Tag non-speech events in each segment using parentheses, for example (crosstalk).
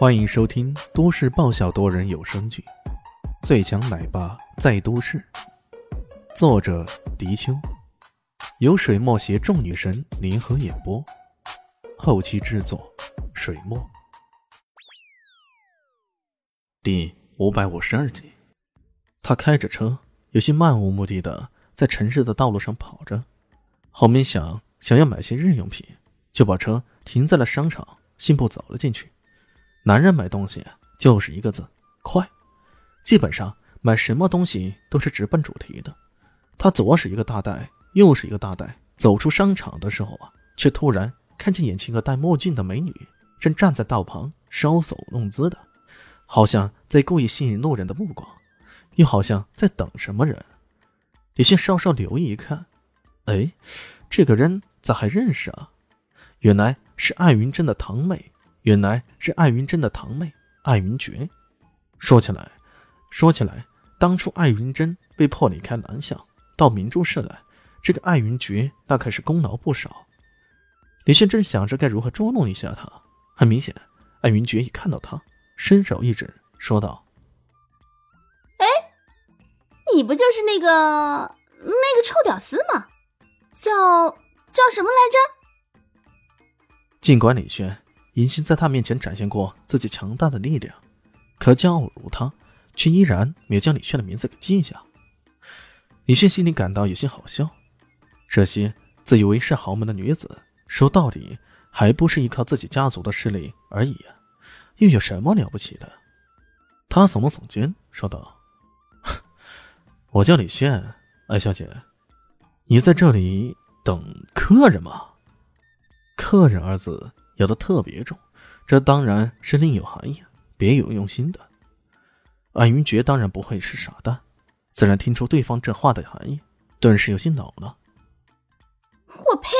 欢迎收听都市爆笑多人有声剧《最强奶爸在都市》，作者：迪秋，由水墨携众女神联合演播，后期制作：水墨。第五百五十二集，他开着车，有些漫无目的的在城市的道路上跑着，后面想想要买些日用品，就把车停在了商场，信步走了进去。男人买东西就是一个字快，基本上买什么东西都是直奔主题的。他左是一个大袋，右是一个大袋，走出商场的时候啊，却突然看见眼前一个戴墨镜的美女正站在道旁搔首弄姿的，好像在故意吸引路人的目光，又好像在等什么人。李迅稍稍留意一看，哎，这个人咋还认识啊？原来是艾云珍的堂妹。原来是艾云珍的堂妹艾云珏。说起来，说起来，当初艾云珍被迫离开南巷到明珠市来，这个艾云珏那可是功劳不少。李炫正想着该如何捉弄一下他，很明显，艾云珏一看到他，伸手一指，说道：“哎，你不就是那个那个臭屌丝吗？叫叫什么来着？”尽管李轩。银星在他面前展现过自己强大的力量，可骄傲如他，却依然没有将李炫的名字给记下。李炫心里感到有些好笑，这些自以为是豪门的女子，说到底还不是依靠自己家族的势力而已啊，又有什么了不起的？他耸了耸肩，说道：“我叫李炫，艾小姐，你在这里等客人吗？客人二字。”咬得特别重，这当然是另有含义，别有用心的。安云珏当然不会是傻蛋，自然听出对方这话的含义，顿时有些恼了。我呸！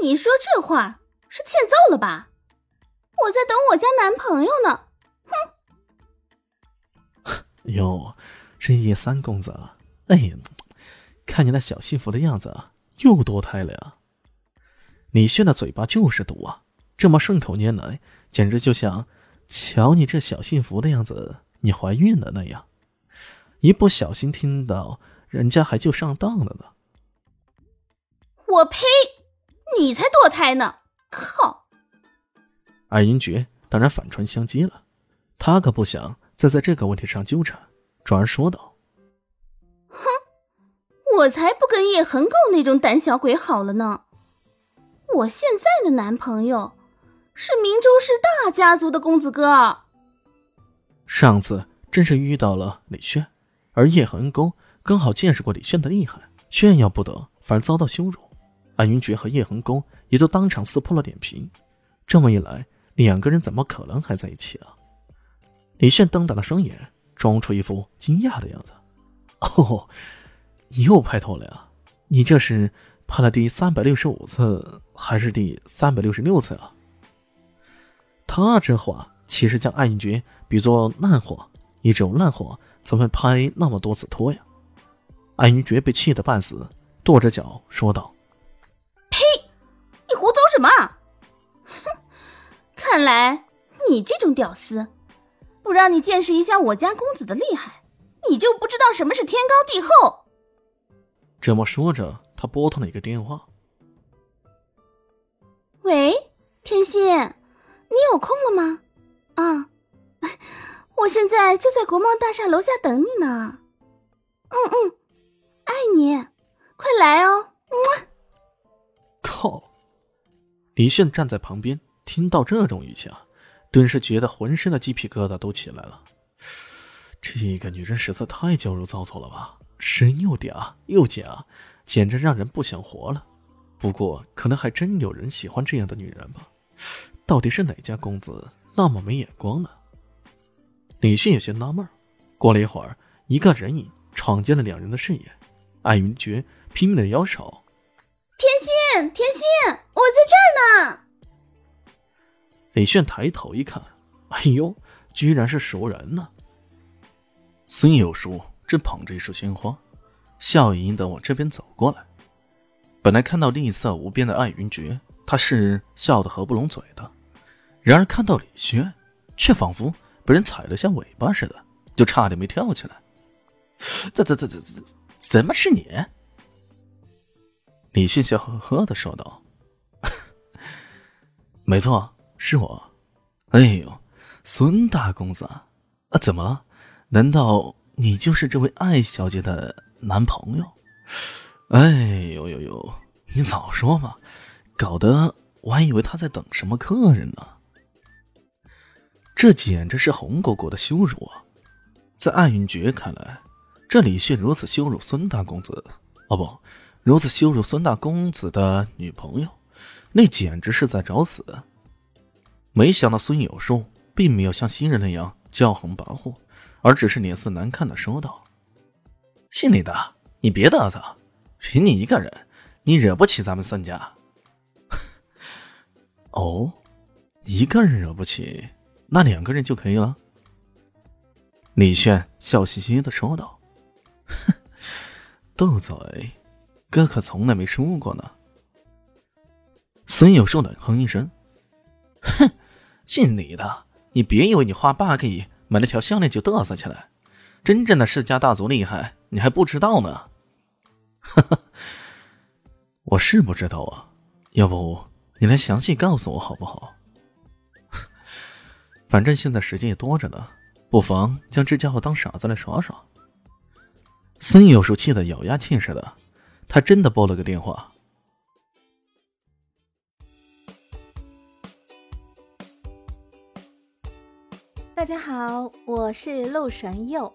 你说这话是欠揍了吧？我在等我家男朋友呢。哼！哟，这叶三公子，哎呀，看你那小幸福的样子，又堕胎了呀？李炫的嘴巴就是毒啊！这么顺口拈来，简直就像瞧你这小幸福的样子，你怀孕了那样。一不小心听到，人家还就上当了呢。我呸！你才堕胎呢！靠！艾云珏当然反唇相讥了，他可不想再在这个问题上纠缠，转而说道：“哼，我才不跟叶恒狗那种胆小鬼好了呢。”我现在的男朋友是明州市大家族的公子哥。上次正是遇到了李炫，而叶恒公刚好见识过李炫的厉害，炫耀不得，反而遭到羞辱。安云珏和叶恒公也都当场撕破了脸皮。这么一来，两个人怎么可能还在一起啊？李炫瞪大了双眼，装出一副惊讶的样子。哦，你又拍拖了呀？你这是？拍了第三百六十五次还是第三百六十六次啊？他这话其实将艾云珏比作烂货，也只有烂货才会拍那么多次拖呀。艾云珏被气得半死，跺着脚说道：“呸！你胡诌什么？哼！看来你这种屌丝，不让你见识一下我家公子的厉害，你就不知道什么是天高地厚。”这么说着。他拨通了一个电话。喂，天心，你有空了吗？啊，我现在就在国贸大厦楼下等你呢。嗯嗯，爱你，快来哦。嗯。靠！李炫站在旁边，听到这种语气啊，顿时觉得浑身的鸡皮疙瘩都起来了。这个女人实在太娇柔造作了吧，神又嗲又假。简直让人不想活了。不过，可能还真有人喜欢这样的女人吧？到底是哪家公子那么没眼光呢？李迅有些纳闷。过了一会儿，一个人影闯进了两人的视野。艾云珏拼命的摇手：“甜心，甜心，我在这儿呢。”李炫抬头一看，哎呦，居然是熟人呢！孙有叔正捧着一束鲜花。笑盈盈的往这边走过来，本来看到吝啬无边的艾云珏，他是笑得合不拢嘴的；然而看到李轩，却仿佛被人踩了下尾巴似的，就差点没跳起来。怎怎怎怎怎怎么是你？李迅笑呵呵的说道：“ (laughs) 没错，是我。哎呦，孙大公子啊，怎么了？难道你就是这位艾小姐的男朋友？哎呦呦呦，你早说嘛，搞得我还以为他在等什么客人呢。这简直是红果果的羞辱啊！在艾云珏看来。”这李迅如此羞辱孙大公子，哦不，如此羞辱孙大公子的女朋友，那简直是在找死。没想到孙有树并没有像新人那样骄横跋扈，而只是脸色难看的说道：“姓李的，你别嘚瑟，凭你一个人，你惹不起咱们孙家。(laughs) 哦，一个人惹不起，那两个人就可以了。”李炫笑嘻嘻的说道。哼，(laughs) 斗嘴，哥可从来没输过呢。孙有树冷哼一声：“哼，姓李的，你别以为你花八个亿买了条项链就嘚瑟起来，真正的世家大族厉害，你还不知道呢。”哈哈，我是不知道啊，要不你来详细告诉我好不好？(laughs) 反正现在时间也多着呢，不妨将这家伙当傻子来耍耍。孙有树气得咬牙切齿的，他真的拨了个电话。大家好，我是陆神佑，